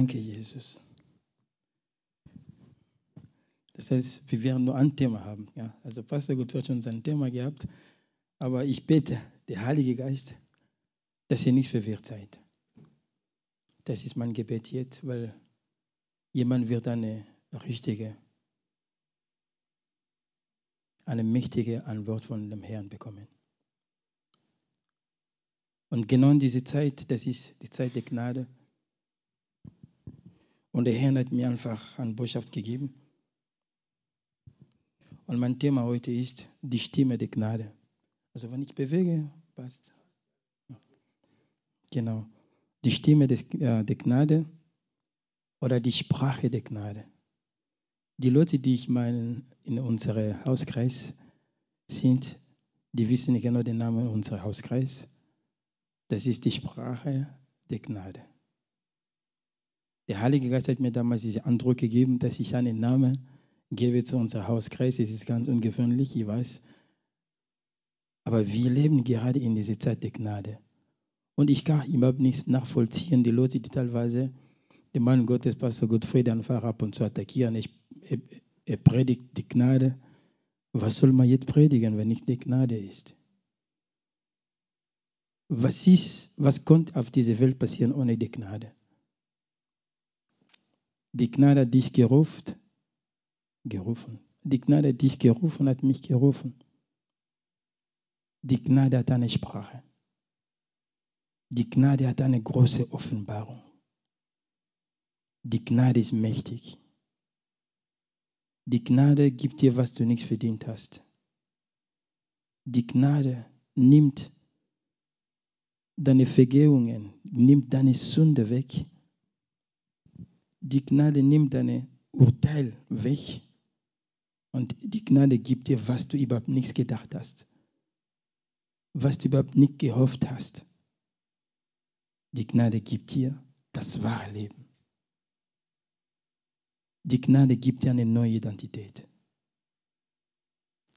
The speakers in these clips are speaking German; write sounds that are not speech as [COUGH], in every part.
Danke, Jesus. Das heißt, wir werden nur ein Thema haben. Ja? Also Pastor Gut hat schon sein Thema gehabt. Aber ich bete, der Heilige Geist, dass ihr nicht verwirrt seid. Das ist mein Gebet jetzt, weil jemand wird eine richtige, eine mächtige Antwort von dem Herrn bekommen. Und genau diese Zeit, das ist die Zeit der Gnade. Und der Herr hat mir einfach eine Botschaft gegeben. Und mein Thema heute ist die Stimme der Gnade. Also wenn ich bewege, passt. Genau. Die Stimme des, äh, der Gnade oder die Sprache der Gnade. Die Leute, die ich meine in unserem Hauskreis sind, die wissen genau den Namen unseres Hauskreis. Das ist die Sprache der Gnade. Der Heilige Geist hat mir damals diesen Eindruck gegeben, dass ich einen Namen gebe zu unserem Hauskreis. Es ist ganz ungewöhnlich, ich weiß. Aber wir leben gerade in dieser Zeit der Gnade. Und ich kann überhaupt nicht nachvollziehen, die Leute, die teilweise den Mann Gottes, Pastor Gottfried, einfach ab und zu attackieren. Ich, er, er predigt die Gnade. Was soll man jetzt predigen, wenn nicht die Gnade ist? Was ist, was konnte auf dieser Welt passieren ohne die Gnade? Die Gnade hat dich gerufen, gerufen. Die Gnade hat dich gerufen, hat mich gerufen. Die Gnade hat eine Sprache. Die Gnade hat eine große Offenbarung. Die Gnade ist mächtig. Die Gnade gibt dir, was du nicht verdient hast. Die Gnade nimmt deine Vergehungen, nimmt deine Sünde weg. Die Gnade nimmt deine Urteil weg. Und die Gnade gibt dir, was du überhaupt nichts gedacht hast. Was du überhaupt nicht gehofft hast. Die Gnade gibt dir das wahre Leben. Die Gnade gibt dir eine neue Identität.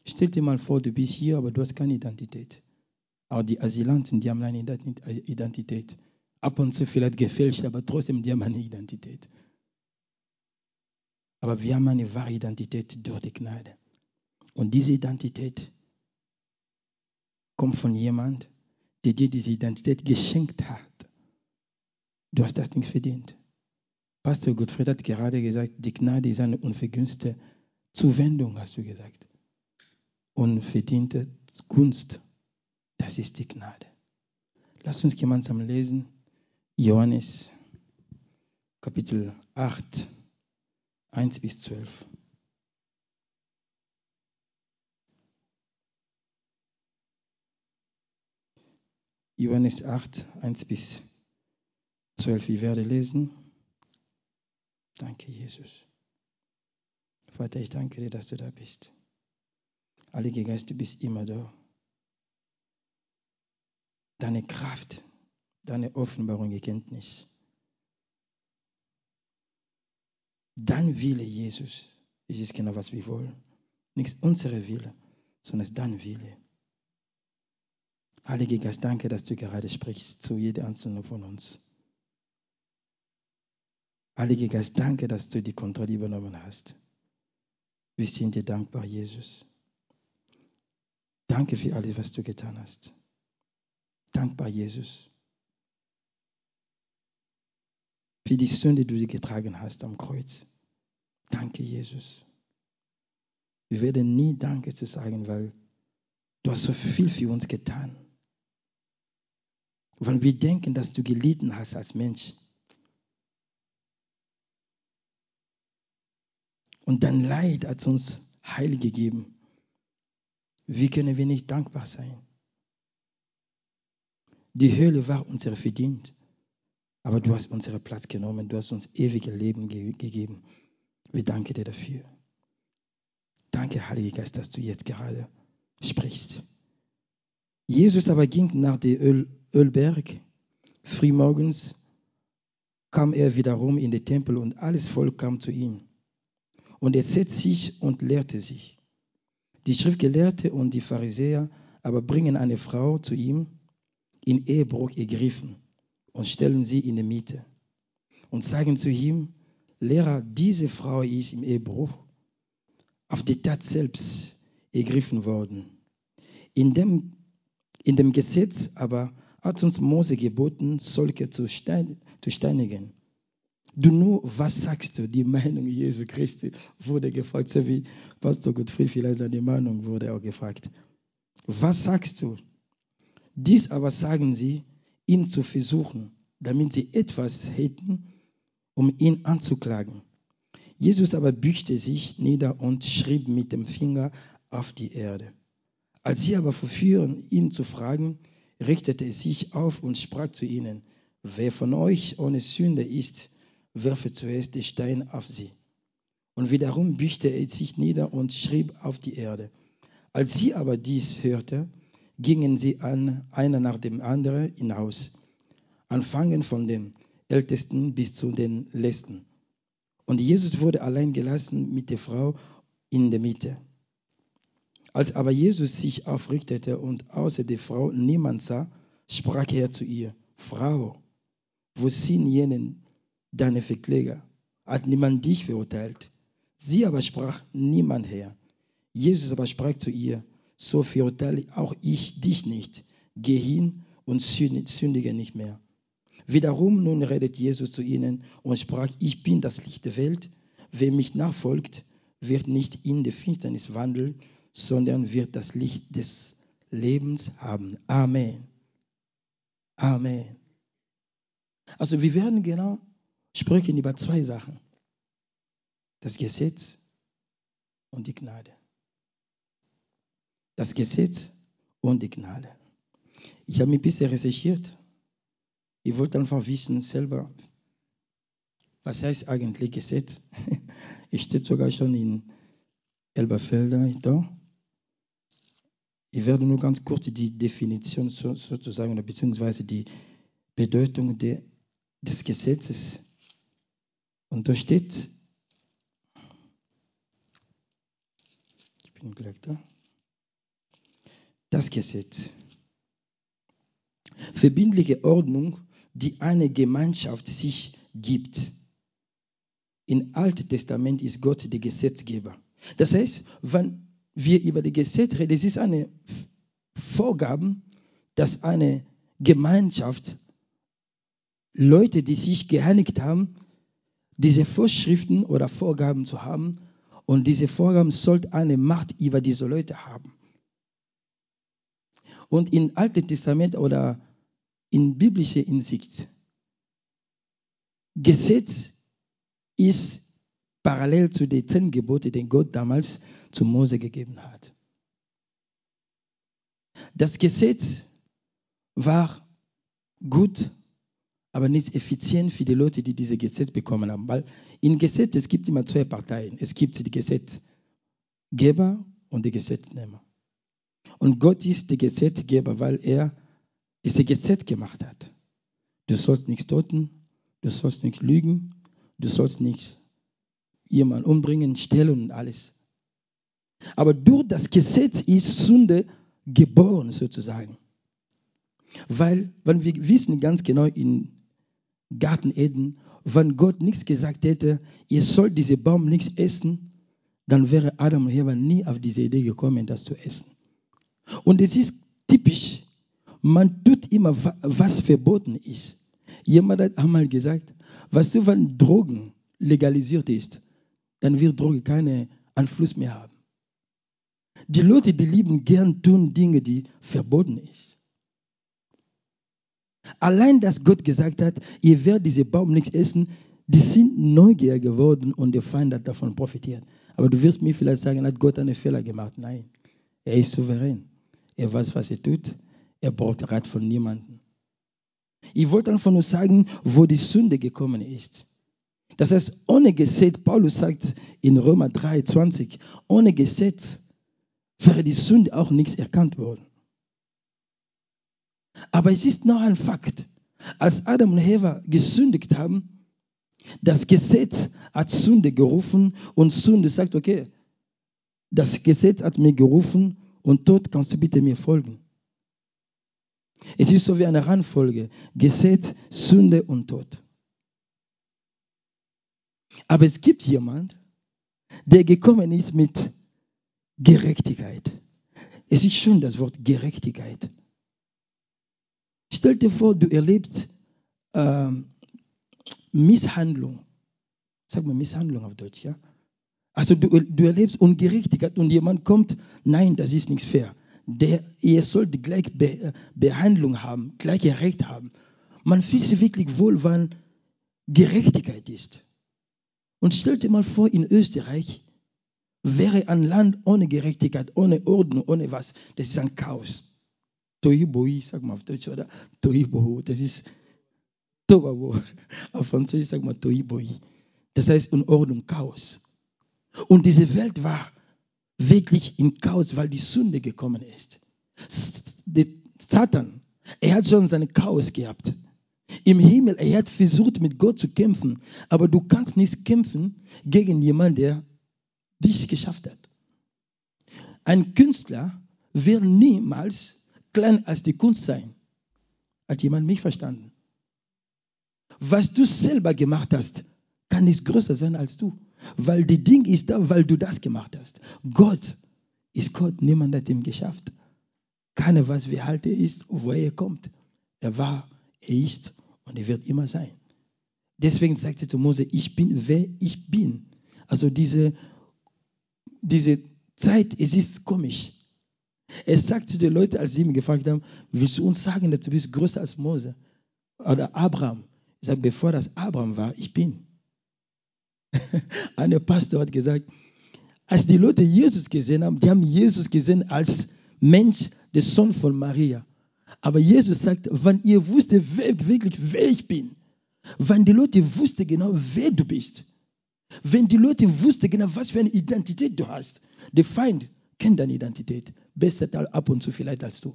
Stell dir mal vor, du bist hier, aber du hast keine Identität. Aber die Asylanten, die haben eine Identität. Ab und zu vielleicht gefälscht, aber trotzdem, die haben eine Identität. Aber wir haben eine wahre Identität durch die Gnade. Und diese Identität kommt von jemand, der dir diese Identität geschenkt hat. Du hast das nicht verdient. Pastor Gottfried hat gerade gesagt, die Gnade ist eine unvergünstigte Zuwendung, hast du gesagt. Unverdiente Gunst. Das ist die Gnade. Lass uns gemeinsam lesen. Johannes Kapitel 8, 1 bis 12. Johannes 8, 1 bis 12. Ich werde lesen. Danke, Jesus. Vater, ich danke dir, dass du da bist. Heiliger Geist, du bist immer da. Deine Kraft, deine Offenbarung, Erkenntnis. Dein Wille, Jesus, ist es genau, was wir wollen. Nicht unsere Wille, sondern dein Wille. Heiliger Geist, danke, dass du gerade sprichst zu jedem Einzelnen von uns. Heiliger Geist, danke, dass du die Kontrolle übernommen hast. Wir sind dir dankbar, Jesus. Danke für alles, was du getan hast dankbar, Jesus, für die Sünde, die du getragen hast am Kreuz. Danke, Jesus. Wir werden nie Danke zu sagen, weil du hast so viel für uns getan. Wenn wir denken, dass du gelitten hast als Mensch und dein Leid hat uns Heil gegeben, wie können wir nicht dankbar sein? Die Höhle war unsere verdient. Aber du hast unseren Platz genommen. Du hast uns ewige Leben ge gegeben. Wir danken dir dafür. Danke, Heiliger Geist, dass du jetzt gerade sprichst. Jesus aber ging nach dem Öl Ölberg. Frühmorgens kam er wiederum in den Tempel und alles Volk kam zu ihm. Und er setzte sich und lehrte sich. Die Schriftgelehrte und die Pharisäer aber bringen eine Frau zu ihm, in Ehebruch ergriffen und stellen sie in die Mitte. und sagen zu ihm, Lehrer, diese Frau ist im Ehebruch auf die Tat selbst ergriffen worden. In dem, in dem Gesetz aber hat uns Mose geboten, solche zu, stein, zu steinigen. Du nur, was sagst du? Die Meinung Jesu Christi wurde gefragt, so wie Pastor Gottfried vielleicht seine Meinung wurde auch gefragt. Was sagst du? Dies aber sagen sie, ihn zu versuchen, damit sie etwas hätten, um ihn anzuklagen. Jesus aber bückte sich nieder und schrieb mit dem Finger auf die Erde. Als sie aber verführen, ihn zu fragen, richtete er sich auf und sprach zu ihnen, wer von euch ohne Sünde ist, werfe zuerst den Stein auf sie. Und wiederum bückte er sich nieder und schrieb auf die Erde. Als sie aber dies hörte, gingen sie an, einer nach dem anderen hinaus, anfangen von den Ältesten bis zu den Letzten. Und Jesus wurde allein gelassen mit der Frau in der Mitte. Als aber Jesus sich aufrichtete und außer der Frau niemand sah, sprach er zu ihr, Frau, wo sind jenen deine Verkläger? Hat niemand dich verurteilt? Sie aber sprach niemand her. Jesus aber sprach zu ihr, so verurteile auch ich dich nicht. Geh hin und sündige nicht mehr. Wiederum nun redet Jesus zu ihnen und sprach, ich bin das Licht der Welt. Wer mich nachfolgt, wird nicht in der Finsternis wandeln, sondern wird das Licht des Lebens haben. Amen. Amen. Also wir werden genau sprechen über zwei Sachen. Das Gesetz und die Gnade. Das Gesetz und die Gnade. Ich habe mich ein bisschen recherchiert. Ich wollte einfach wissen selber, was heißt eigentlich Gesetz? [LAUGHS] Es steht sogar schon in Elberfelder da. Ich werde nur ganz kurz die Definition sozusagen, beziehungsweise die Bedeutung des Gesetzes. Und da steht, ich bin gleich da, das Gesetz. Verbindliche Ordnung, die eine Gemeinschaft sich gibt. Im Alten Testament ist Gott der Gesetzgeber. Das heißt, wenn wir über die Gesetze reden, es ist eine Vorgabe, dass eine Gemeinschaft, Leute, die sich geeinigt haben, diese Vorschriften oder Vorgaben zu haben, und diese Vorgaben sollten eine Macht über diese Leute haben. Und im Alten Testament oder in biblischer Hinsicht, Gesetz ist parallel zu den zehn Geboten, die Gott damals zu Mose gegeben hat. Das Gesetz war gut, aber nicht effizient für die Leute, die dieses Gesetz bekommen haben. Weil im Gesetz, es gibt immer zwei Parteien. Es gibt die Gesetzgeber und die Gesetznehmer. Und Gott ist der Gesetzgeber, weil er dieses Gesetz gemacht hat. Du sollst nichts töten, du sollst nicht lügen, du sollst nicht jemanden umbringen, stehlen und alles. Aber durch das Gesetz ist Sünde geboren sozusagen. Weil, wenn wir wissen ganz genau in Garten Eden, wenn Gott nichts gesagt hätte, ihr sollt diese Baum nichts essen, dann wäre Adam und Eva nie auf diese Idee gekommen, das zu essen. Und es ist typisch, man tut immer, was verboten ist. Jemand hat einmal gesagt, weißt du, wenn Drogen legalisiert ist, dann wird Droge keinen Einfluss mehr haben. Die Leute, die lieben gern tun Dinge, die verboten sind. Allein, dass Gott gesagt hat, ihr werdet diese Baum nicht essen, die sind neugierig geworden und der Feind hat davon profitiert. Aber du wirst mir vielleicht sagen, hat Gott einen Fehler gemacht. Nein, er ist souverän. Er weiß, was er tut. Er braucht Rat von niemandem. Ich wollte einfach nur sagen, wo die Sünde gekommen ist. Das heißt, ohne Gesetz, Paulus sagt in Römer 3, 20, ohne Gesetz wäre die Sünde auch nichts erkannt worden. Aber es ist noch ein Fakt. Als Adam und Eva gesündigt haben, das Gesetz hat Sünde gerufen und Sünde sagt, okay, das Gesetz hat mir gerufen und Tod kannst du bitte mir folgen. Es ist so wie eine Randfolge. Gesetz, Sünde und Tod. Aber es gibt jemand, der gekommen ist mit Gerechtigkeit. Es ist schön das Wort Gerechtigkeit. Stell dir vor, du erlebst ähm, Misshandlung. Sag mal Misshandlung auf Deutsch, ja? Also du, du erlebst Ungerechtigkeit und jemand kommt, nein, das ist nicht fair. Der, ihr sollt die gleiche Be Behandlung haben, gleiche Recht haben. Man fühlt sich wirklich wohl, wann Gerechtigkeit ist. Und stell dir mal vor, in Österreich wäre ein Land ohne Gerechtigkeit, ohne Ordnung, ohne was. Das ist ein Chaos. Tohiboi, sag mal auf Deutsch, oder? Tohiboho, das ist Tobabo. [LAUGHS] Auf Französisch sag mal Tohiboi. Das heißt Unordnung, Chaos. Und diese Welt war wirklich in Chaos, weil die Sünde gekommen ist. Satan, er hat schon seine Chaos gehabt. Im Himmel, er hat versucht, mit Gott zu kämpfen. Aber du kannst nicht kämpfen gegen jemanden, der dich geschafft hat. Ein Künstler wird niemals klein als die Kunst sein. Hat jemand mich verstanden? Was du selber gemacht hast, kann nicht größer sein als du. Weil die Ding ist da, weil du das gemacht hast. Gott ist Gott, niemand hat ihn geschafft. Keiner weiß, wie alt er ist, woher er kommt. Er war, er ist und er wird immer sein. Deswegen sagte zu Mose, ich bin, wer ich bin. Also diese, diese Zeit, es ist komisch. Er sagt zu den Leuten, als sie ihn gefragt haben, willst du uns sagen, dass du bist größer als Mose oder Abraham? Ich sage, bevor das Abraham war, ich bin. [LAUGHS] Ein Pastor hat gesagt, als die Leute Jesus gesehen haben, die haben Jesus gesehen als Mensch, der Sohn von Maria. Aber Jesus sagt, wenn ihr wusstet wirklich, wer ich bin, wenn die Leute wussten genau, wer du bist, wenn die Leute wussten genau, was für eine Identität du hast, der Feind kennt deine Identität besser ab und zu vielleicht als du.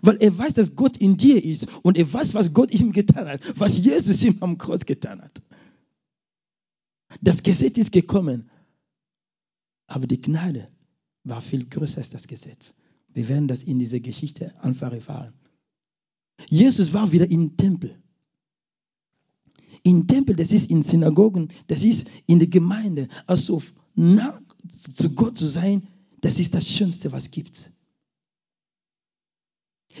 Weil er weiß, dass Gott in dir ist und er weiß, was Gott ihm getan hat, was Jesus ihm am Kreuz getan hat. Das Gesetz ist gekommen, aber die Gnade war viel größer als das Gesetz. Wir werden das in dieser Geschichte einfach erfahren. Jesus war wieder im Tempel. Im Tempel, das ist in Synagogen, das ist in der Gemeinde. Also nah zu Gott zu sein, das ist das Schönste, was es gibt.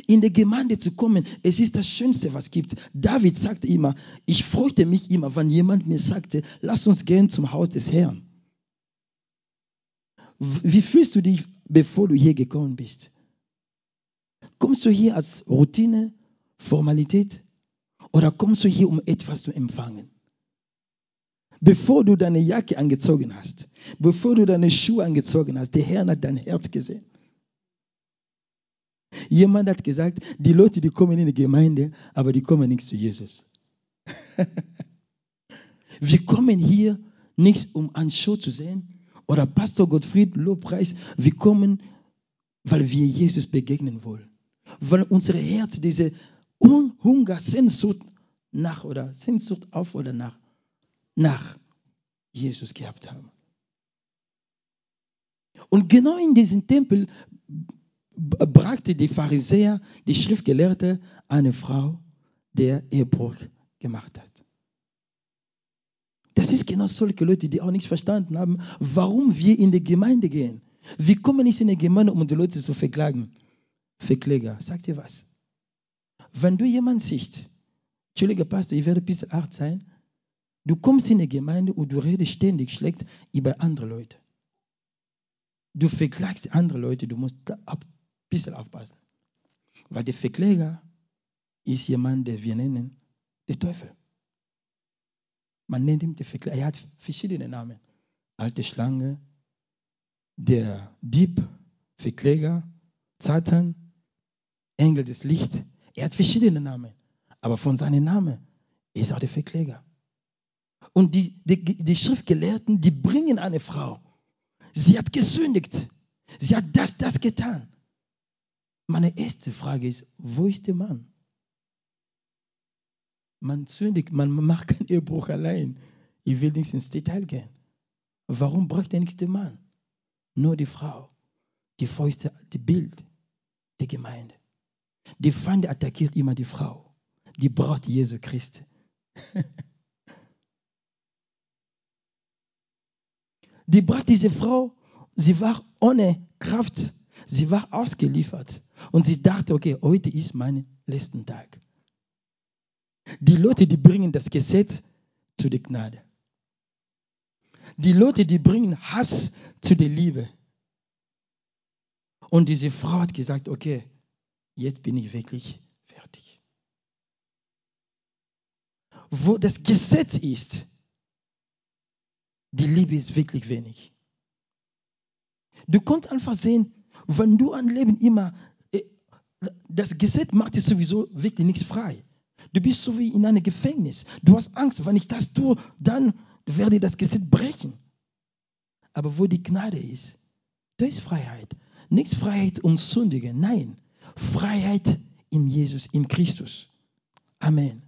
In der Gemeinde zu kommen, es ist das Schönste, was es gibt. David sagte immer, ich freute mich immer, wenn jemand mir sagte, lass uns gehen zum Haus des Herrn. Wie fühlst du dich, bevor du hier gekommen bist? Kommst du hier als Routine, Formalität oder kommst du hier, um etwas zu empfangen? Bevor du deine Jacke angezogen hast, bevor du deine Schuhe angezogen hast, der Herr hat dein Herz gesehen. Jemand hat gesagt, die Leute, die kommen in die Gemeinde, aber die kommen nicht zu Jesus. [LAUGHS] Wir kommen hier nicht, um eine Show zu sehen oder Pastor Gottfried Lobpreis. Wir kommen, weil wir Jesus begegnen wollen. Weil unser Herz diese Hunger, Sehnsucht nach oder Sehnsucht auf oder nach, nach Jesus gehabt haben. Und genau in diesem Tempel brachte die Pharisäer, die Schriftgelehrte, eine Frau, der Ehebruch gemacht hat. Das ist genau solche Leute, die auch nicht verstanden haben, warum wir in die Gemeinde gehen. Wir kommen nicht in die Gemeinde, um die Leute zu verklagen. Verkläger, sag dir was. Wenn du jemanden siehst, Entschuldige Pastor, ich werde ein bisschen hart sein, du kommst in die Gemeinde und du redest ständig schlecht über andere Leute. Du verklagst andere Leute, du musst ein bisschen aufpassen. Weil der Verkläger ist jemand, den wir nennen der Teufel. Man nennt ihn der Verkläger. Er hat verschiedene Namen. Alte Schlange, der Dieb, Verkläger, Satan, Engel des Lichts. Er hat verschiedene Namen. Aber von seinem Namen ist auch der Verkläger. Und die, die, die Schriftgelehrten, die bringen eine Frau. Sie hat gesündigt. Sie hat das, das getan. Meine erste Frage ist, wo ist der Mann? Man sündigt, man macht keinen Ehebruch allein. Ich will nicht ins Detail gehen. Warum braucht er nicht den Mann? Nur die Frau. Die Frau ist das Bild der Gemeinde. Die Feinde attackiert immer die Frau, die braucht Jesu Christi. [LAUGHS] die Braut diese Frau, sie war ohne Kraft Sie war ausgeliefert. Und sie dachte, okay, heute ist mein letzter Tag. Die Leute, die bringen das Gesetz zu der Gnade. Die Leute, die bringen Hass zu der Liebe. Und diese Frau hat gesagt, okay, jetzt bin ich wirklich fertig. Wo das Gesetz ist, die Liebe ist wirklich wenig. Du kannst einfach sehen, wenn du ein Leben immer, äh, das Gesetz macht dir sowieso wirklich nichts frei. Du bist so wie in einem Gefängnis. Du hast Angst, wenn ich das tue, dann werde ich das Gesetz brechen. Aber wo die Gnade ist, da ist Freiheit. Nichts Freiheit um Sündigen, nein. Freiheit in Jesus, in Christus. Amen.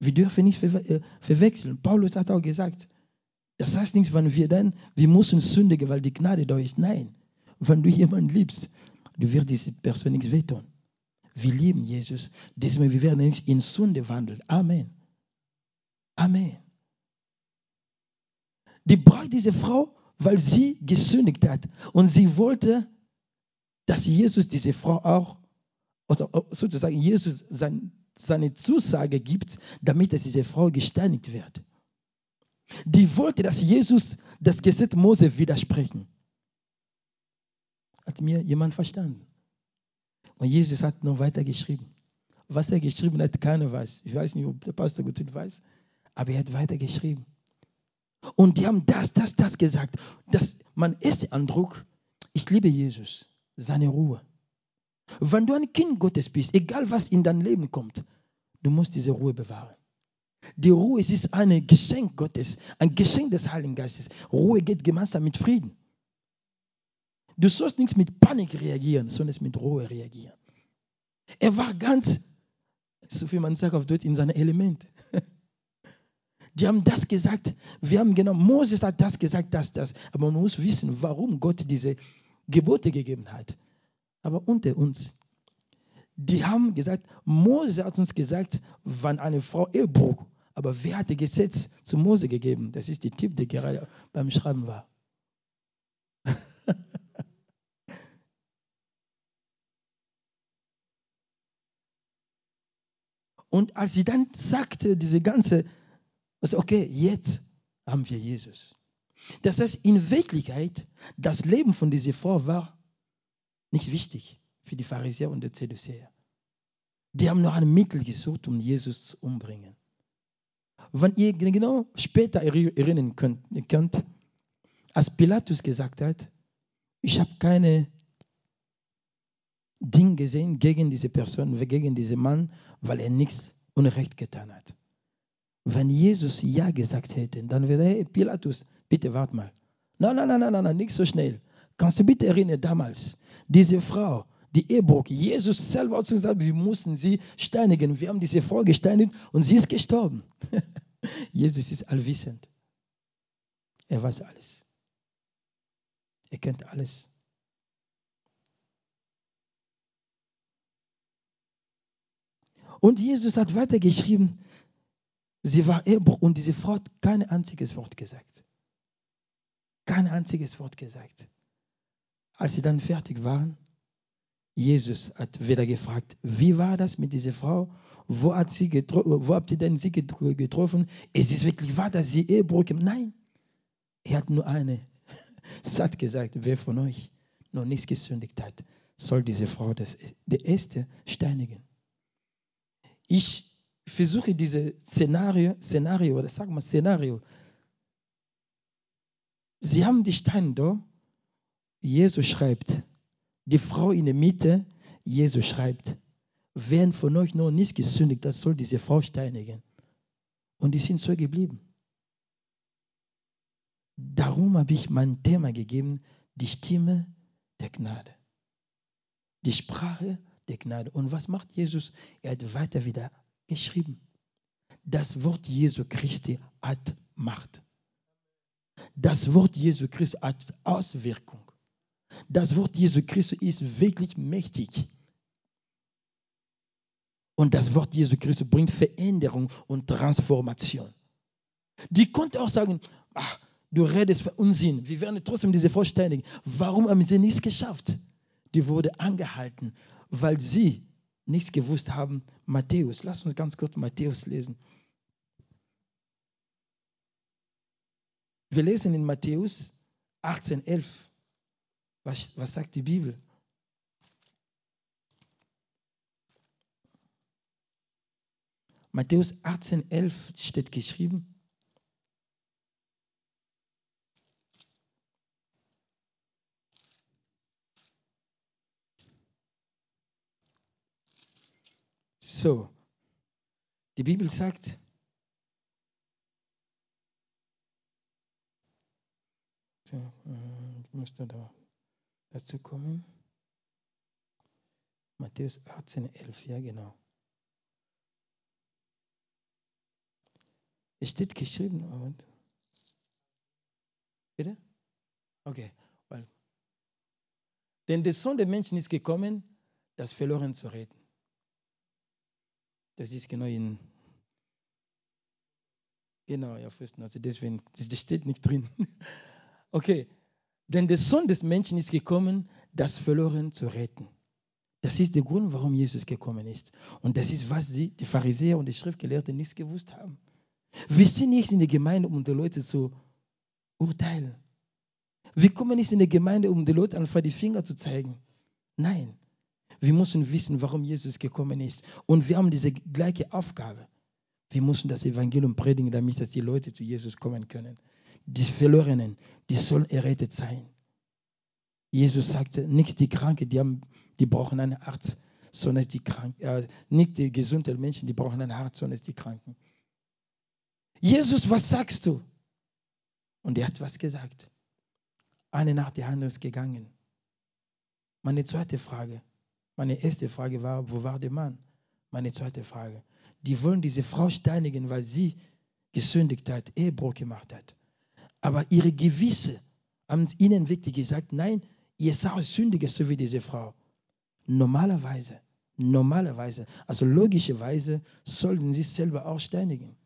Wir dürfen nicht äh, verwechseln. Paulus hat auch gesagt, das heißt nicht, wenn wir dann, wir müssen sündigen, weil die Gnade da ist. Nein. Wenn du jemanden liebst, du wirst diese Person nichts wehtun. Wir lieben Jesus, deswegen wir werden nicht in Sünde wandeln. Amen. Amen. Die braucht diese Frau, weil sie gesündigt hat. Und sie wollte, dass Jesus diese Frau auch, oder sozusagen Jesus sein, seine Zusage gibt, damit diese Frau gesteinigt wird. Die wollte, dass Jesus das Gesetz Mose widersprechen. Hat mir jemand verstanden? Und Jesus hat noch weiter geschrieben. Was er geschrieben hat, keiner weiß. Ich weiß nicht, ob der Pastor gut weiß, aber er hat weiter geschrieben. Und die haben das, das, das gesagt. Das, mein erster Eindruck, ich liebe Jesus, seine Ruhe. Wenn du ein Kind Gottes bist, egal was in dein Leben kommt, du musst diese Ruhe bewahren. Die Ruhe ist ein Geschenk Gottes, ein Geschenk des Heiligen Geistes. Ruhe geht gemeinsam mit Frieden. Du sollst nichts mit Panik reagieren, sondern mit Ruhe reagieren. Er war ganz, so wie man sagt auf Deutsch, in seinem Element. [LAUGHS] Die haben das gesagt. Wir haben genau, Moses hat das gesagt, das, das. Aber man muss wissen, warum Gott diese Gebote gegeben hat. Aber unter uns, die haben gesagt, Mose hat uns gesagt, wann eine Frau Ehebruch, aber wer hat das Gesetz zu Mose gegeben? Das ist die Tipp, der gerade beim Schreiben war. [LAUGHS] Und als sie dann sagte, diese ganze also okay, jetzt haben wir Jesus. Das heißt, in Wirklichkeit, das Leben von dieser Frau war nicht wichtig für die Pharisäer und die Zedduzäer. Die haben noch ein Mittel gesucht, um Jesus zu umbringen. Wenn ihr genau später erinnern könnt als Pilatus gesagt hat, ich habe keine Ding gesehen gegen diese Person, gegen diesen Mann, weil er nichts Unrecht getan hat. Wenn Jesus Ja gesagt hätte, dann wäre, hey, Pilatus, bitte warte mal. Nein, nein, nein, nein, nein, nicht so schnell. Kannst du bitte erinnern, damals, diese Frau, die Ehebruch, Jesus selber hat gesagt, wir mussten sie steinigen. Wir haben diese Frau gesteinigt und sie ist gestorben. [LAUGHS] Jesus ist allwissend. Er weiß alles. Er kennt alles. Und Jesus hat weitergeschrieben, Sie war Ehebruch und diese Frau hat kein einziges Wort gesagt. Kein einziges Wort gesagt. Als sie dann fertig waren, Jesus hat wieder gefragt, wie war das mit dieser Frau? Wo, hat sie wo habt ihr denn sie getroffen? Es ist wirklich wahr, dass sie Ehebruch Nein. Er hat nur eine [LAUGHS] satt gesagt, wer von euch noch nichts gesündigt hat, soll diese Frau das, der erste steinigen. Ich versuche dieses Szenario, Szenario, oder sag mal Szenario. Sie haben die Steine da, Jesus schreibt, die Frau in der Mitte, Jesus schreibt, wer von euch noch nicht gesündigt hat, soll diese Frau steinigen. Und die sind so geblieben. Darum habe ich mein Thema gegeben, die Stimme der Gnade. Die Sprache der Gnade. Und was macht Jesus? Er hat weiter wieder geschrieben. Das Wort Jesu Christi hat Macht. Das Wort Jesu Christi hat Auswirkung. Das Wort Jesu Christi ist wirklich mächtig. Und das Wort Jesu Christi bringt Veränderung und Transformation. Die konnte auch sagen, ach, du redest für Unsinn. Wir werden trotzdem diese steinigen. Warum haben sie nichts geschafft? Die wurde angehalten, weil sie nichts gewusst haben. Matthäus, lass uns ganz kurz Matthäus lesen. Wir lesen in Matthäus 18, 11. Was, was sagt die Bibel? Matthäus 18, 11 steht geschrieben. So, die Bibel sagt, äh, ich müsste da dazu kommen. Matthäus 18, 11, ja genau. Es steht geschrieben, und bitte? Okay. Denn der Sohn der Menschen ist gekommen, das Verloren zu retten. Das ist genau in. Genau, ja, Fürsten. Also deswegen, das steht nicht drin. [LAUGHS] Okay. Denn der Sohn des Menschen ist gekommen, das Verloren zu retten. Das ist der Grund, warum Jesus gekommen ist. Und das ist, was sie, die Pharisäer und die Schriftgelehrten nicht gewusst haben. Wir sind nicht in der Gemeinde, um die Leute zu urteilen. Wir kommen nicht in die Gemeinde, um den Leuten einfach die Finger zu zeigen. Nein, wir müssen wissen, warum Jesus gekommen ist. Und wir haben diese gleiche Aufgabe. Wir müssen das Evangelium predigen, damit dass die Leute zu Jesus kommen können. Die Verlorenen, die sollen errettet sein. Jesus sagte, nicht die Kranken, die, die brauchen einen Arzt, sondern die Kranken, äh, nicht die gesunden Menschen, die brauchen ein Arzt, sondern die Kranken. Jesus, was sagst du? Und er hat was gesagt. Eine nach der anderen ist gegangen. Meine zweite Frage, meine erste Frage war, wo war der Mann? Meine zweite Frage. Die wollen diese Frau steinigen, weil sie gesündigt hat, Ehebruch gemacht hat. Aber ihre Gewisse haben ihnen wirklich gesagt, nein, ihr seid sündiger, so wie diese Frau. Normalerweise, normalerweise, also logischerweise sollten sie selber auch steinigen.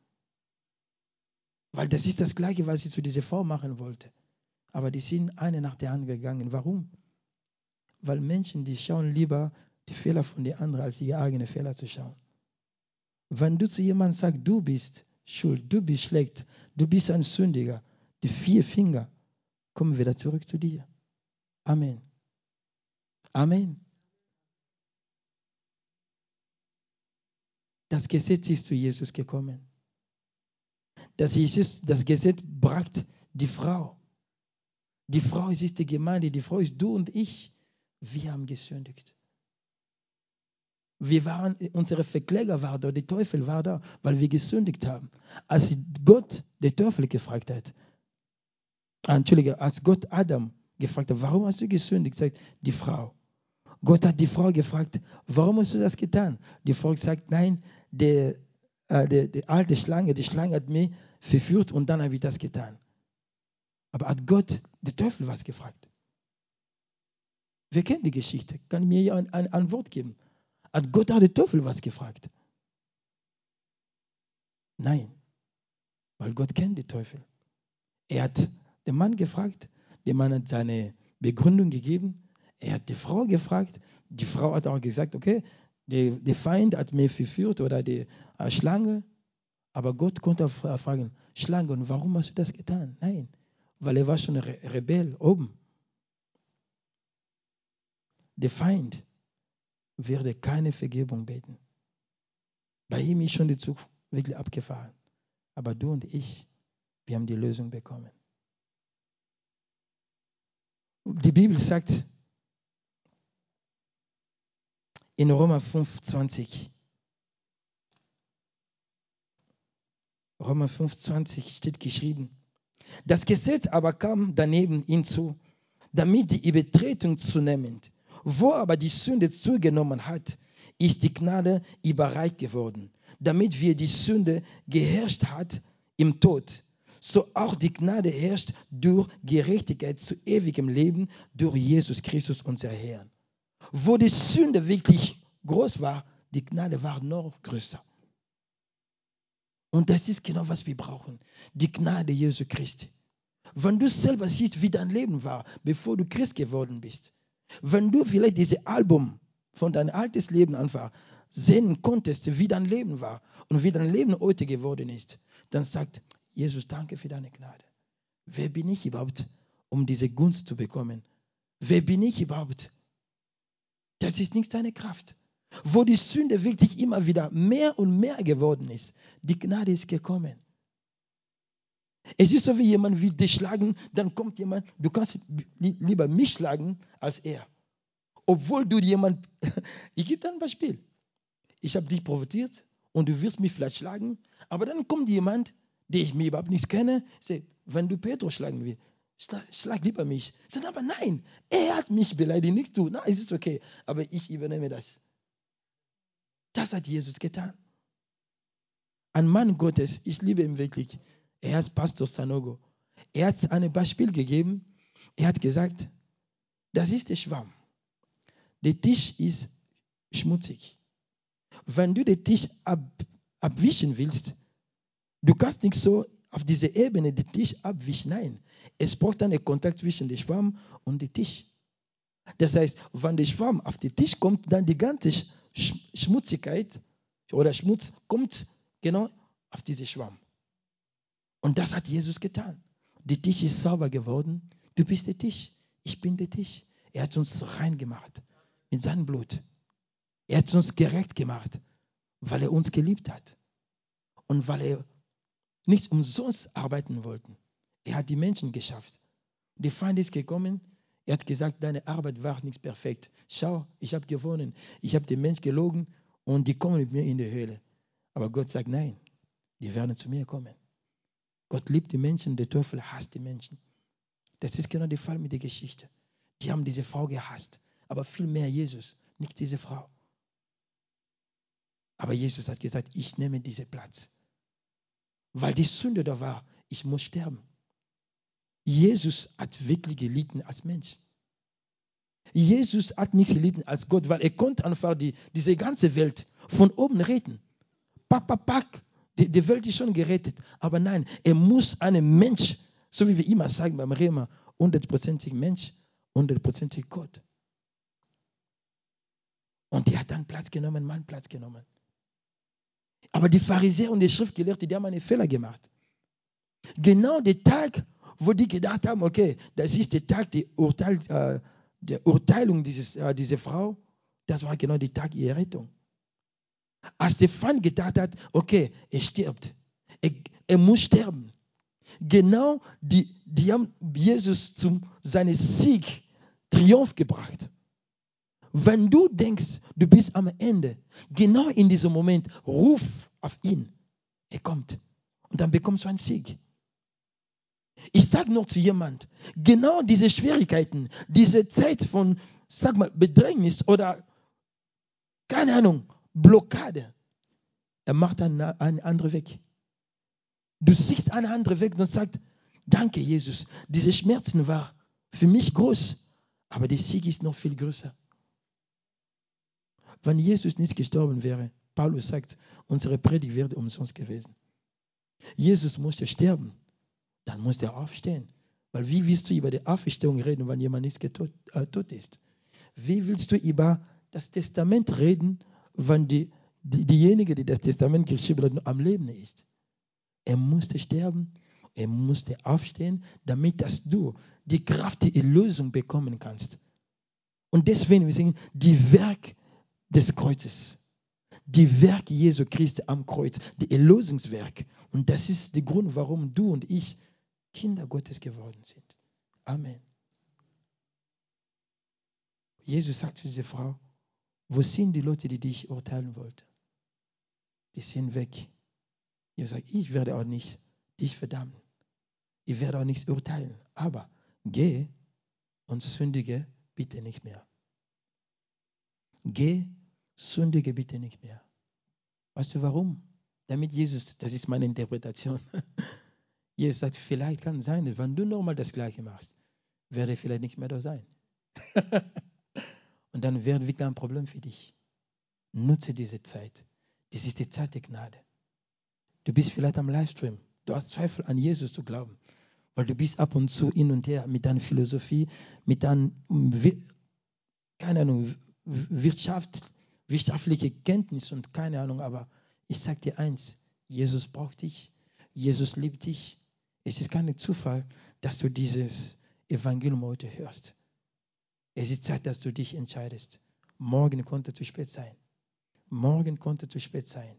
Weil das ist das Gleiche, was sie zu dieser Frau machen wollte. Aber die sind eine nach der anderen gegangen. Warum? Weil Menschen, die schauen lieber die Fehler von den anderen, als ihre eigenen Fehler zu schauen. Wenn du zu jemandem sagst, du bist schuld, du bist schlecht, du bist ein Sündiger, die vier Finger kommen wieder zurück zu dir. Amen. Amen. Das Gesetz ist zu Jesus gekommen. Das, Jesus, das Gesetz brachte die Frau. Die Frau ist die Gemeinde, die Frau ist du und ich. Wir haben gesündigt. Wir waren, unsere Verkläger war da, der Teufel war da, weil wir gesündigt haben. Als Gott den Teufel gefragt hat, Entschuldige, als Gott Adam gefragt hat, warum hast du gesündigt, sagt die Frau. Gott hat die Frau gefragt, warum hast du das getan? Die Frau sagt, nein, der, äh, der, der alte Schlange, die Schlange hat mich verführt und dann habe ich das getan. Aber hat Gott der Teufel was gefragt? Wer kennt die Geschichte? Kann mir ja eine ein Antwort geben? Hat Gott auch den Teufel was gefragt? Nein, weil Gott kennt den Teufel. Er hat den Mann gefragt, der Mann hat seine Begründung gegeben. Er hat die Frau gefragt. Die Frau hat auch gesagt, okay, der, der Feind hat mich verführt oder die äh, Schlange. Aber Gott konnte fragen, Schlange, und warum hast du das getan? Nein, weil er war schon ein Rebell oben. Der Feind werde keine Vergebung beten. Bei ihm ist schon die Zug wirklich abgefahren. Aber du und ich, wir haben die Lösung bekommen. Die Bibel sagt in Römer 5, 20, Römer 5, 20 steht geschrieben, das Gesetz aber kam daneben hinzu, damit die Übertretung zunehmend wo aber die Sünde zugenommen hat, ist die Gnade überreich geworden, damit wir die Sünde geherrscht hat im Tod. So auch die Gnade herrscht durch Gerechtigkeit zu ewigem Leben durch Jesus Christus, unser Herrn. Wo die Sünde wirklich groß war, die Gnade war noch größer. Und das ist genau, was wir brauchen. Die Gnade Jesu Christi. Wenn du selber siehst, wie dein Leben war, bevor du Christ geworden bist. Wenn du vielleicht dieses Album von deinem altes Leben einfach sehen konntest, wie dein Leben war und wie dein Leben heute geworden ist, dann sagt Jesus, danke für deine Gnade. Wer bin ich überhaupt, um diese Gunst zu bekommen? Wer bin ich überhaupt? Das ist nicht deine Kraft. Wo die Sünde wirklich immer wieder mehr und mehr geworden ist, die Gnade ist gekommen. Es ist so wie jemand will dich schlagen, dann kommt jemand, du kannst lieber mich schlagen als er. Obwohl du jemand, [LAUGHS] ich gebe dir ein Beispiel. Ich habe dich provoziert und du wirst mich vielleicht schlagen, aber dann kommt jemand, den ich mir überhaupt nicht kenne, sagt, wenn du Petrus schlagen willst, schlag, schlag lieber mich. Sagt aber nein, er hat mich beleidigt, nichts du. Na, es ist okay, aber ich übernehme das. Das hat Jesus getan. Ein Mann Gottes, ich liebe ihn wirklich. Er ist Pastor Sanogo. Er hat ein Beispiel gegeben. Er hat gesagt, das ist der Schwamm. Der Tisch ist schmutzig. Wenn du den Tisch ab, abwischen willst, du kannst nicht so auf diese Ebene den Tisch abwischen. Nein, es braucht einen Kontakt zwischen dem Schwamm und dem Tisch. Das heißt, wenn der Schwamm auf den Tisch kommt, dann die ganze Schmutzigkeit oder Schmutz kommt genau auf diesen Schwamm. Und das hat Jesus getan. Der Tisch ist sauber geworden. Du bist der Tisch. Ich bin der Tisch. Er hat uns rein gemacht mit seinem Blut. Er hat uns gerecht gemacht, weil er uns geliebt hat und weil er nicht umsonst arbeiten wollte. Er hat die Menschen geschafft. Der Feind ist gekommen. Er hat gesagt, deine Arbeit war nicht perfekt. Schau, ich habe gewonnen. Ich habe den Menschen gelogen und die kommen mit mir in die Höhle. Aber Gott sagt, nein, die werden zu mir kommen. Gott liebt die Menschen, der Teufel hasst die Menschen. Das ist genau der Fall mit der Geschichte. Die haben diese Frau gehasst, aber viel mehr Jesus, nicht diese Frau. Aber Jesus hat gesagt, ich nehme diesen Platz. Weil die Sünde da war, ich muss sterben. Jesus hat wirklich gelitten als Mensch. Jesus hat nicht gelitten als Gott, weil er konnte einfach die, diese ganze Welt von oben retten. Pack, pack, pack. Die, die Welt ist schon gerettet. Aber nein, er muss einen Mensch, so wie wir immer sagen beim Rema, hundertprozentig Mensch, hundertprozentig Gott. Und er hat dann Platz genommen, Mann Platz genommen. Aber die Pharisäer und die Schriftgelehrten, die haben einen Fehler gemacht. Genau der Tag, wo die gedacht haben, okay, das ist der Tag der, Urteil, äh, der Urteilung dieses, äh, dieser Frau, das war genau der Tag ihrer Rettung. Als Feind gedacht hat, okay, er stirbt, er, er muss sterben. Genau die, die haben Jesus zum seinen Sieg, Triumph gebracht. Wenn du denkst, du bist am Ende, genau in diesem Moment, ruf auf ihn. Er kommt. Und dann bekommst du einen Sieg. Ich sage noch zu jemand, genau diese Schwierigkeiten, diese Zeit von, sag mal, Bedrängnis oder, keine Ahnung, Blockade. Er macht einen, einen anderen Weg. Du siehst einen anderen Weg und sagst, danke Jesus, diese Schmerzen waren für mich groß, aber der Sieg ist noch viel größer. Wenn Jesus nicht gestorben wäre, Paulus sagt, unsere Predigt wäre umsonst gewesen. Jesus musste sterben, dann musste er aufstehen. Weil wie willst du über die Auferstehung reden, wenn jemand nicht tot, äh, tot ist? Wie willst du über das Testament reden, wenn die, die, diejenige, die das Testament geschrieben hat, am Leben ist. Er musste sterben, er musste aufstehen, damit dass du die Kraft der Erlösung bekommen kannst. Und deswegen, wir sagen, die Werk des Kreuzes, die Werk Jesu Christi am Kreuz, die Erlösungswerk. Und das ist der Grund, warum du und ich Kinder Gottes geworden sind. Amen. Jesus sagt zu dieser Frau, wo sind die Leute, die dich urteilen wollten? Die sind weg. Ihr sagt, ich werde auch nicht dich verdammen. Ich werde auch nichts urteilen. Aber geh und sündige bitte nicht mehr. Geh, sündige bitte nicht mehr. Weißt du warum? Damit Jesus, das ist meine Interpretation. [LAUGHS] Jesus sagt, vielleicht kann es sein, wenn du nochmal das Gleiche machst, werde ich vielleicht nicht mehr da sein. [LAUGHS] Und dann wird wirklich ein Problem für dich. Nutze diese Zeit. Das ist die Zeit der Gnade. Du bist vielleicht am Livestream. Du hast Zweifel an Jesus zu glauben. Weil du bist ab und zu hin und her mit deiner Philosophie, mit deiner, keine Ahnung, Wirtschaft, wirtschaftliche Kenntnis und keine Ahnung, aber ich sage dir eins, Jesus braucht dich, Jesus liebt dich. Es ist kein Zufall, dass du dieses Evangelium heute hörst. Es ist Zeit, dass du dich entscheidest. Morgen konnte zu spät sein. Morgen konnte zu spät sein.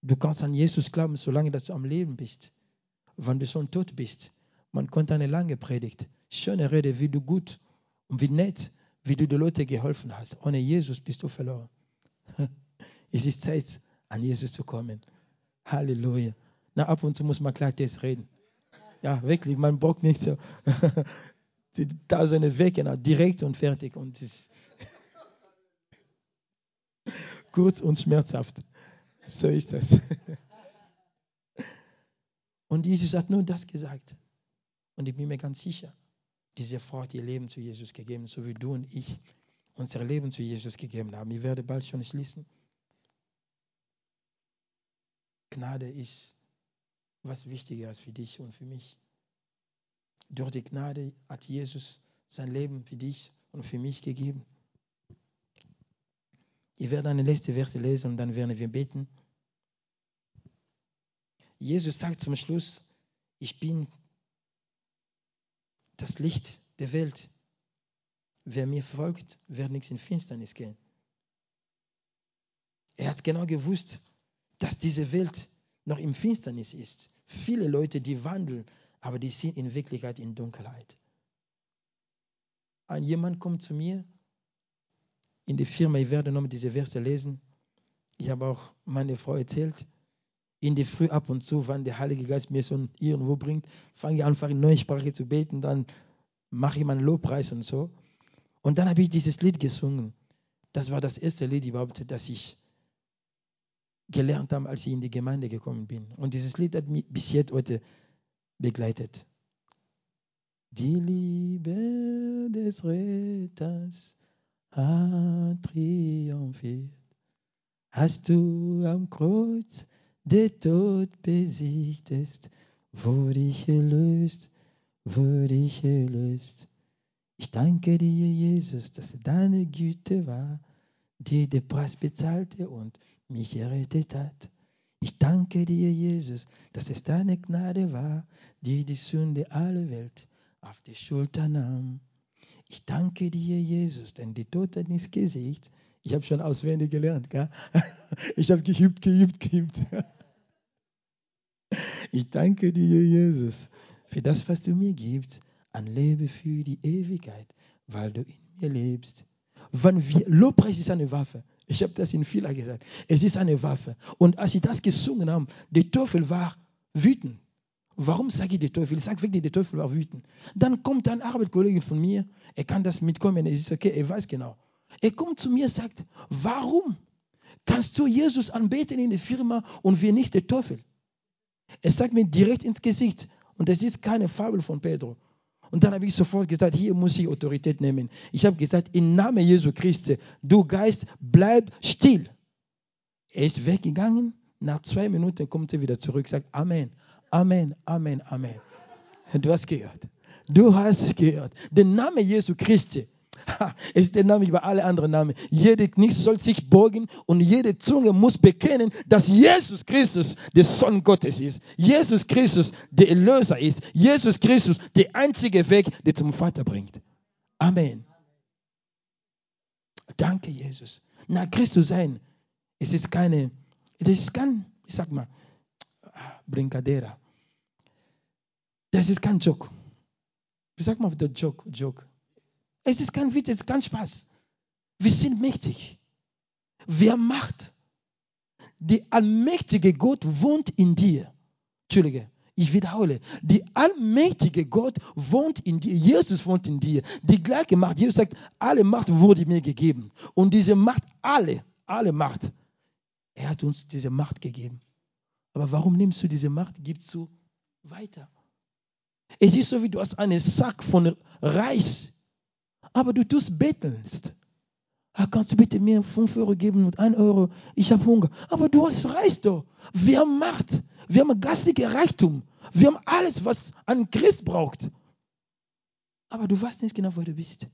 Du kannst an Jesus glauben, solange dass du am Leben bist. Wenn du schon tot bist, man konnte eine lange Predigt, schöne Rede, wie du gut und wie nett, wie du den Leuten geholfen hast. Ohne Jesus bist du verloren. [LAUGHS] Es ist Zeit, an Jesus zu kommen. Halleluja. Na, ab und zu muss man Klartext reden. Ja, wirklich, man braucht nicht so [LAUGHS] die Tausende weg, genau, direkt und fertig. Und es [LAUGHS] kurz und schmerzhaft. So ist das. [LAUGHS] Und Jesus hat nur das gesagt. Und ich bin mir ganz sicher, diese Frau hat ihr Leben zu Jesus gegeben, so wie du und ich unser Leben zu Jesus gegeben haben. Ich werde bald schon schließen. Gnade ist was Wichtigeres für dich und für mich. Durch die Gnade hat Jesus sein Leben für dich und für mich gegeben. Ich werde eine letzte Verse lesen und dann werden wir beten. Jesus sagt zum Schluss, ich bin das Licht der Welt. Wer mir folgt, wird nichts in Finsternis gehen. Er hat genau gewusst, dass diese Welt noch im Finsternis ist. Viele Leute, die wandeln, aber die sind in Wirklichkeit in Dunkelheit. Ein jemand kommt zu mir in die Firma, ich werde nochmal diese Verse lesen. Ich habe auch meine Frau erzählt, in der Früh ab und zu, wenn der Heilige Geist mir schon irgendwo bringt, fange ich einfach in neue Sprache zu beten, dann mache ich meinen Lobpreis und so. Und dann habe ich dieses Lied gesungen. Das war das erste Lied überhaupt, das ich gelernt habe, als ich in die Gemeinde gekommen bin. Und dieses Lied hat mich bis jetzt heute begleitet. Die Liebe des Retters hat triumphiert. Hast du am Kreuz der Tod besiegtest, wurde ich erlöst, wurde ich erlöst. Ich danke dir, Jesus, dass deine Güte war, die den Preis bezahlte und mich errettet hat. Ich danke dir, Jesus, dass es deine Gnade war, die die Sünde aller Welt auf die Schulter nahm. Ich danke dir, Jesus, denn die Tote ist gesiegt. Ich habe schon auswendig gelernt, gell? [LAUGHS] Ich habe geübt, geübt, geübt. [LAUGHS] Ich danke dir, Jesus, für das, was du mir gibst, an Leben für die Ewigkeit, weil du in mir lebst. Wenn wir, Lobpreis ist eine Waffe. Ich habe das in vieler gesagt. Es ist eine Waffe. Und als sie das gesungen haben, der Teufel war wütend. Warum sage ich der Teufel? Ich sage wirklich, der Teufel war wütend. Dann kommt ein Arbeitskollege von mir, er kann das mitkommen, es ist okay, er weiß genau. Er kommt zu mir und sagt, warum kannst du Jesus anbeten in der Firma und wir nicht der Teufel? Er sagt mir direkt ins Gesicht. Und das ist keine Fabel von Pedro. Und dann habe ich sofort gesagt, hier muss ich Autorität nehmen. Ich habe gesagt, im Namen Jesu Christi, du Geist, bleib still. Er ist weggegangen. Nach zwei Minuten kommt er wieder zurück, sagt Amen, Amen, Amen, Amen. Du hast gehört. Du hast gehört. Der Name Jesu Christi [LAUGHS] ist der Name über alle anderen Namen. Jede Knie soll sich beugen und jede Zunge muss bekennen, dass Jesus Christus der Sohn Gottes ist. Jesus Christus der Erlöser ist. Jesus Christus der einzige Weg, der zum Vater bringt. Amen. Danke, Jesus. Na, Christus sein, es ist keine, das ist kein, ich sag mal, Brincadera. Das ist kein Joke. Wie sagt man auf der Joke? Joke. Es ist kein Witz, es ist kein Spaß. Wir sind mächtig. Wer macht? Der allmächtige Gott wohnt in dir. Entschuldige, ich wiederhole. Der allmächtige Gott wohnt in dir. Jesus wohnt in dir. Die gleiche Macht. Jesus sagt, alle Macht wurde mir gegeben. Und diese Macht, alle, alle Macht. Er hat uns diese Macht gegeben. Aber warum nimmst du diese Macht, gibst du weiter? Es ist so, wie du hast einen Sack von Reis aber du tust bettelst. Ah, kannst du bitte mir 5 Euro geben und 1 Euro? Ich habe Hunger. Aber du hast Reis doch. Wir haben Macht. Wir haben geistige Reichtum. Wir haben alles, was ein Christ braucht. Aber du weißt nicht genau, wo du bist.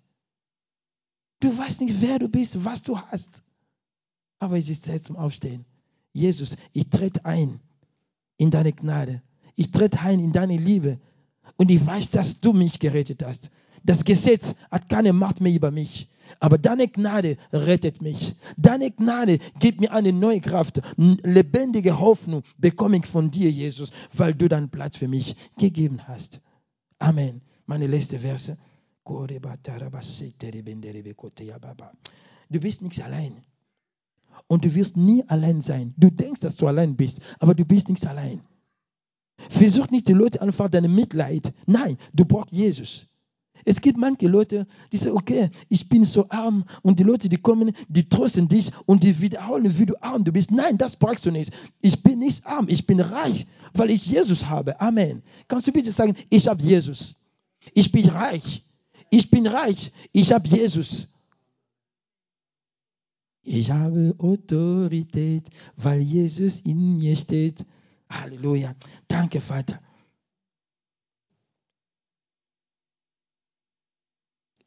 Du weißt nicht, wer du bist, was du hast. Aber es ist Zeit zum Aufstehen. Jesus, ich trete ein in deine Gnade. Ich trete ein in deine Liebe. Und ich weiß, dass du mich gerettet hast. Das Gesetz hat keine Macht mehr über mich. Aber deine Gnade rettet mich. Deine Gnade gibt mir eine neue Kraft. Lebendige Hoffnung bekomme ich von dir, Jesus, weil du deinen Platz für mich gegeben hast. Amen. Meine letzte Verse. Du bist nicht allein. Und du wirst nie allein sein. Du denkst, dass du allein bist, aber du bist nicht allein. Versuch nicht die Leute einfach deine Mitleid. Nein, du brauchst Jesus. Es gibt manche Leute, die sagen, okay, ich bin so arm und die Leute, die kommen, die trösten dich und die wiederholen, wie du arm du bist. Nein, das brauchst du nicht. Ich bin nicht arm, ich bin reich, weil ich Jesus habe. Amen. Kannst du bitte sagen, ich habe Jesus. Ich bin reich. Ich bin reich. Ich habe Jesus. Ich habe Autorität, weil Jesus in mir steht. Halleluja. Danke, Vater.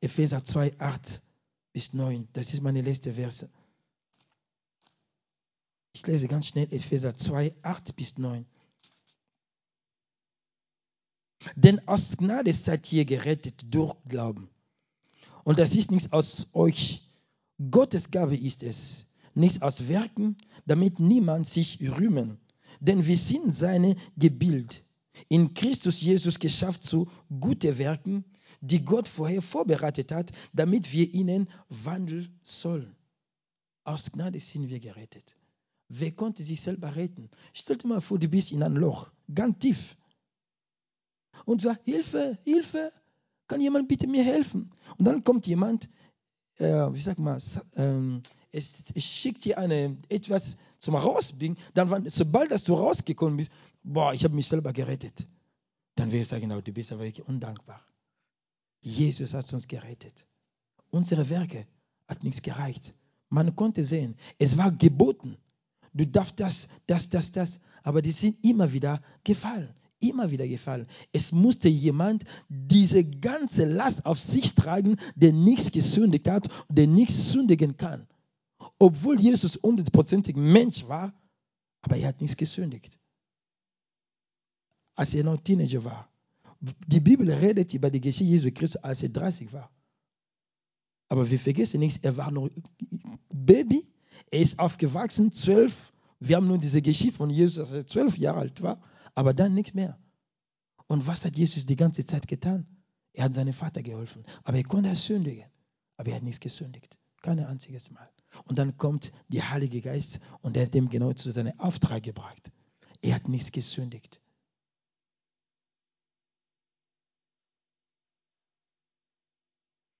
Epheser 2, 8 bis 9. Das ist meine letzte Verse. Ich lese ganz schnell Epheser 2, 8 bis 9. Denn aus Gnade seid ihr gerettet durch Glauben. Und das ist nichts aus euch. Gottes Gabe ist es, nichts aus Werken, damit niemand sich rühmen. Denn wir sind seine Gebild, in Christus Jesus geschafft zu guten Werken, die Gott vorher vorbereitet hat, damit wir ihnen wandeln sollen. Aus Gnade sind wir gerettet. Wer konnte sich selber retten? Stell dir mal vor, du bist in ein Loch, ganz tief. Und sagt, Hilfe, Hilfe, kann jemand bitte mir helfen? Und dann kommt jemand, äh, wie sag mal, ähm, es, es, schickt dir eine, etwas zum Rausbringen, dann, sobald dass du rausgekommen bist, boah, ich habe mich selber gerettet. Dann wäre ich sagen, genau, du bist aber wirklich undankbar. Jesus hat uns gerettet. Unsere Werke hat nichts gereicht. Man konnte sehen, es war geboten. Du darfst das, das, das, das. Aber die sind immer wieder gefallen. Immer wieder gefallen. Es musste jemand diese ganze Last auf sich tragen, der nichts gesündigt hat, der nichts sündigen kann. Obwohl Jesus hundertprozentig Mensch war, aber er hat nichts gesündigt. Als er noch Teenager war, die Bibel redet über die Geschichte Jesu Christus, als er 30 war. Aber wir vergessen nichts, er war noch Baby, er ist aufgewachsen, zwölf. Wir haben nur diese Geschichte von Jesus, als er zwölf Jahre alt war, aber dann nichts mehr. Und was hat Jesus die ganze Zeit getan? Er hat seinem Vater geholfen. Aber er konnte sündigen. Aber er hat nichts gesündigt. Kein einziges Mal. Und dann kommt der Heilige Geist und er hat ihm genau zu seinem Auftrag gebracht. Er hat nichts gesündigt.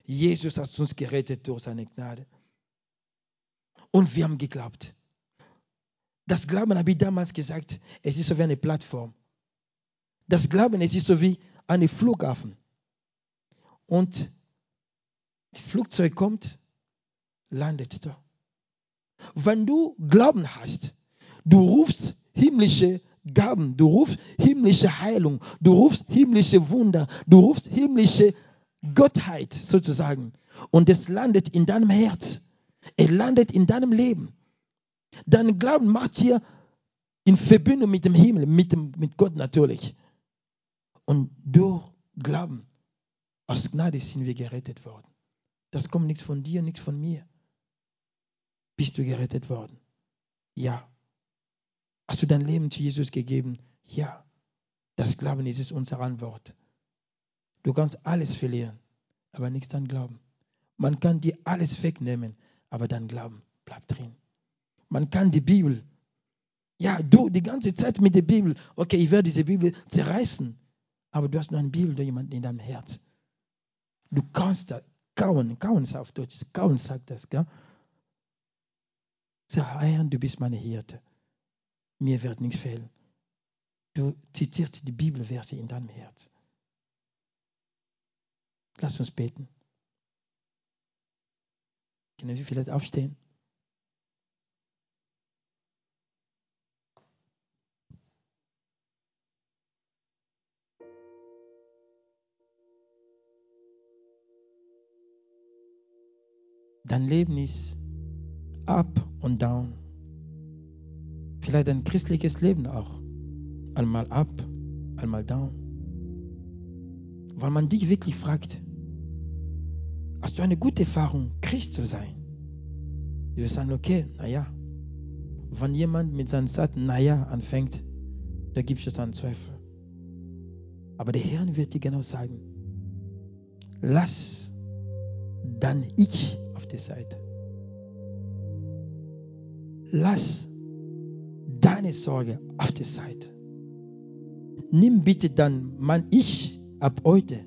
Jesus hat uns gerettet durch seine Gnade. Und wir haben geglaubt. Das Glauben habe ich damals gesagt, es ist so wie eine Plattform. Das Glauben, es ist so wie ein Flughafen. Und das Flugzeug kommt, landet da. Wenn du Glauben hast, du rufst himmlische Gaben, du rufst himmlische Heilung, du rufst himmlische Wunder, du rufst himmlische Gottheit sozusagen. Und es landet in deinem Herz. Es landet in deinem Leben. Dein Glauben macht hier in Verbindung mit dem Himmel, mit, dem, mit Gott natürlich. Und durch Glauben, aus Gnade sind wir gerettet worden. Das kommt nichts von dir, nichts von mir. Bist du gerettet worden? Ja. Hast du dein Leben zu Jesus gegeben? Ja. Das Glauben ist unsere Antwort. Du kannst alles verlieren, aber nichts an Glauben. Man kann dir alles wegnehmen, aber dein Glauben bleibt drin. Man kann die Bibel, ja, du die ganze Zeit mit der Bibel, okay, ich werde diese Bibel zerreißen, aber du hast nur eine Bibel oder jemanden in deinem Herz. Du kannst da kauen, kauen ist auf Deutsch, kauen sagt das, gell? Sag, Herr, du bist meine Hirte. Mir wird nichts fehlen. Du zitierst die Bibelverse in deinem Herz. Lass uns beten. Können wir vielleicht aufstehen? Dein Leben ist up und down. Vielleicht ein christliches Leben auch. Einmal up, einmal down. Weil man dich wirklich fragt, hast du eine gute Erfahrung, Christ zu sein? Wir sagen, okay, naja. Wenn jemand mit seinem Satz, naja, anfängt, da gibt es einen Zweifel. Aber der Herr wird dir genau sagen, lass dann ich auf die Seite. Lass deine Sorge auf die Seite. Nimm bitte dann mein Ich ab heute.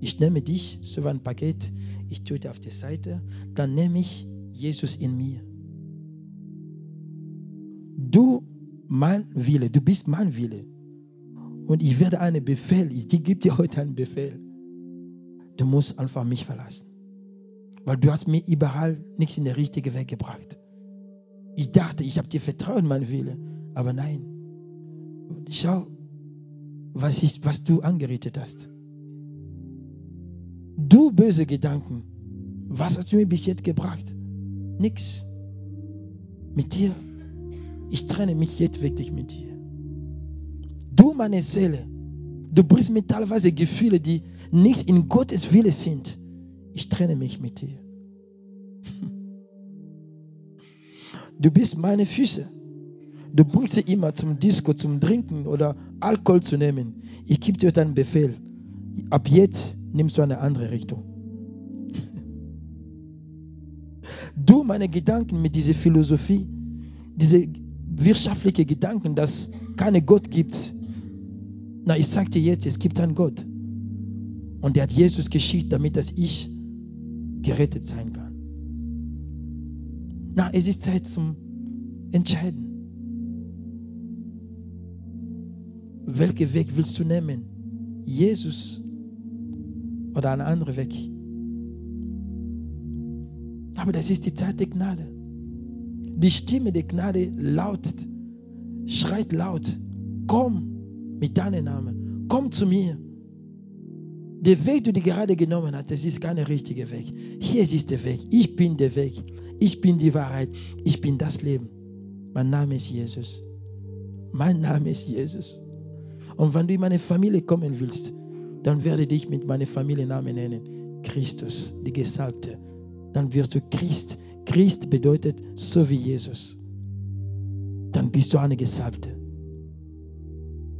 Ich nehme dich, so ein Paket, ich dir auf die Seite, dann nehme ich Jesus in mir. Du, mein Wille, du bist mein Wille. Und ich werde einen Befehl, ich gebe dir heute einen Befehl. Du musst einfach mich verlassen. Weil du hast mir überall nichts in der richtige Weg gebracht. Ich dachte, ich habe dir vertraut, mein Wille. Aber nein. Schau, was, ist, was du angerichtet hast. Du böse Gedanken, was hast du mir bis jetzt gebracht? Nix. Mit dir. Ich trenne mich jetzt wirklich mit dir. Du, meine Seele, du bringst mir teilweise Gefühle, die nichts in Gottes Wille sind. Ich trenne mich mit dir. Du bist meine Füße. Du bringst sie immer zum Disco, zum Trinken oder Alkohol zu nehmen. Ich gebe dir einen Befehl. Ab jetzt nimmst du eine andere Richtung. [LAUGHS] Du, meine Gedanken mit dieser Philosophie, diese wirtschaftlichen Gedanken, dass keine Gott gibt. Na, ich sage dir jetzt, es gibt einen Gott. Und der hat Jesus geschickt, damit dass ich gerettet sein kann. Na, es ist Zeit zum Entscheiden. Welchen Weg willst du nehmen? Jesus oder einen anderen Weg? Aber das ist die Zeit der Gnade. Die Stimme der Gnade lautet, schreit laut, komm mit deinem Namen, komm zu mir. Der Weg, den du gerade genommen hast, das ist kein richtiger Weg. Hier ist der Weg. Ich bin der Weg. Ich bin die Wahrheit. Ich bin das Leben. Mein Name ist Jesus. Mein Name ist Jesus. Und wenn du in meine Familie kommen willst, dann werde ich mit meinem Familiennamen nennen. Christus, die Gesalbte. Dann wirst du Christ. Christ bedeutet so wie Jesus. Dann bist du eine Gesalbte.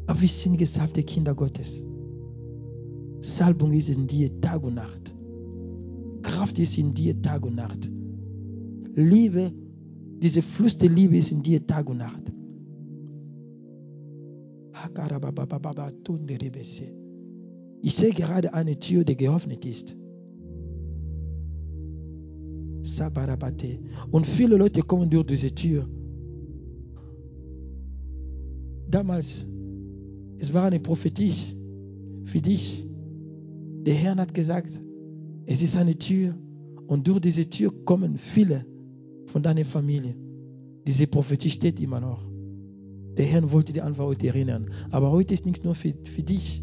Aber wir sind gesalbte Kinder Gottes. Salbung ist in dir Tag und Nacht. Kraft ist in dir Tag und Nacht. Liebe, diese Fluss der Liebe ist in dir Tag und Nacht. Ich sehe gerade eine Tür, die geöffnet ist. Und viele Leute kommen durch diese Tür. Damals, es war eine Prophetie für dich. Der Herr hat gesagt, es ist eine Tür und durch diese Tür kommen viele von deiner Familie. Diese Prophetie steht immer noch. Der Herr wollte dir einfach heute erinnern. Aber heute ist nichts nur für, für dich.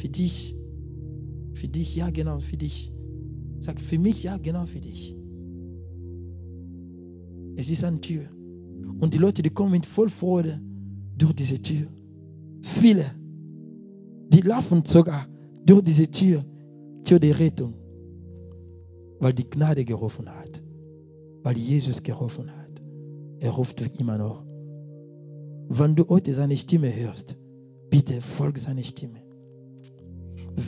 Für dich. Für dich, ja genau, für dich. Sag für mich, ja genau für dich. Es ist eine Tür. Und die Leute, die kommen voll Freude durch diese Tür. Viele, die laufen sogar durch diese Tür, der Rettung, weil die Gnade gerufen hat, weil Jesus gerufen hat. Er ruft immer noch. Wenn du heute seine Stimme hörst, bitte folg seine Stimme.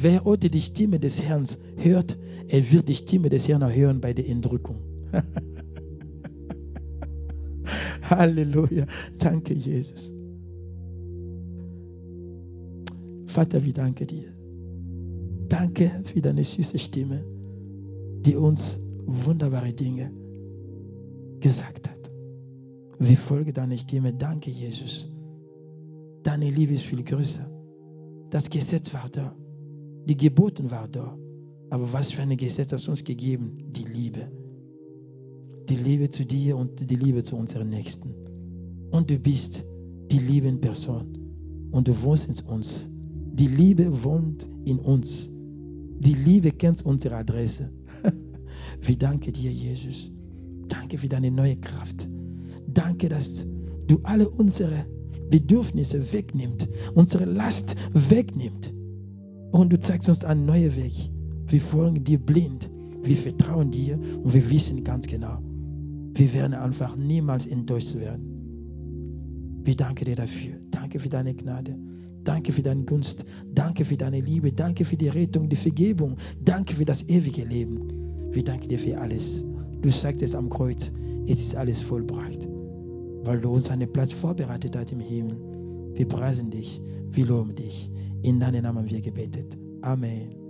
Wer heute die Stimme des Herrn hört, er wird die Stimme des Herrn hören bei der Entrückung. [LAUGHS] Halleluja. Danke, Jesus. Vater, wir danken dir. Danke für deine süße Stimme, die uns wunderbare Dinge gesagt hat. Wir folgen deiner Stimme. Danke, Jesus. Deine Liebe ist viel größer. Das Gesetz war da. Die Geboten waren da. Aber was für ein Gesetz hast du uns gegeben? Die Liebe. Die Liebe zu dir und die Liebe zu unseren Nächsten. Und du bist die liebende Person. Und du wohnst in uns. Die Liebe wohnt in uns. Die Liebe kennt unsere Adresse. [LAUGHS] Wir danken dir, Jesus. Danke für deine neue Kraft. Danke, dass du alle unsere Bedürfnisse wegnimmst, unsere Last wegnimmst. Und du zeigst uns einen neuen Weg. Wir folgen dir blind. Wir vertrauen dir und wir wissen ganz genau, wir werden einfach niemals enttäuscht werden. Wir danken dir dafür. Danke für deine Gnade. Danke für deine Gunst. Danke für deine Liebe. Danke für die Rettung, die Vergebung. Danke für das ewige Leben. Wir danken dir für alles. Du sagtest am Kreuz, es ist alles vollbracht, weil du uns einen Platz vorbereitet hast im Himmel. Wir preisen dich, wir loben dich. In deinem Namen wir gebetet. Amen.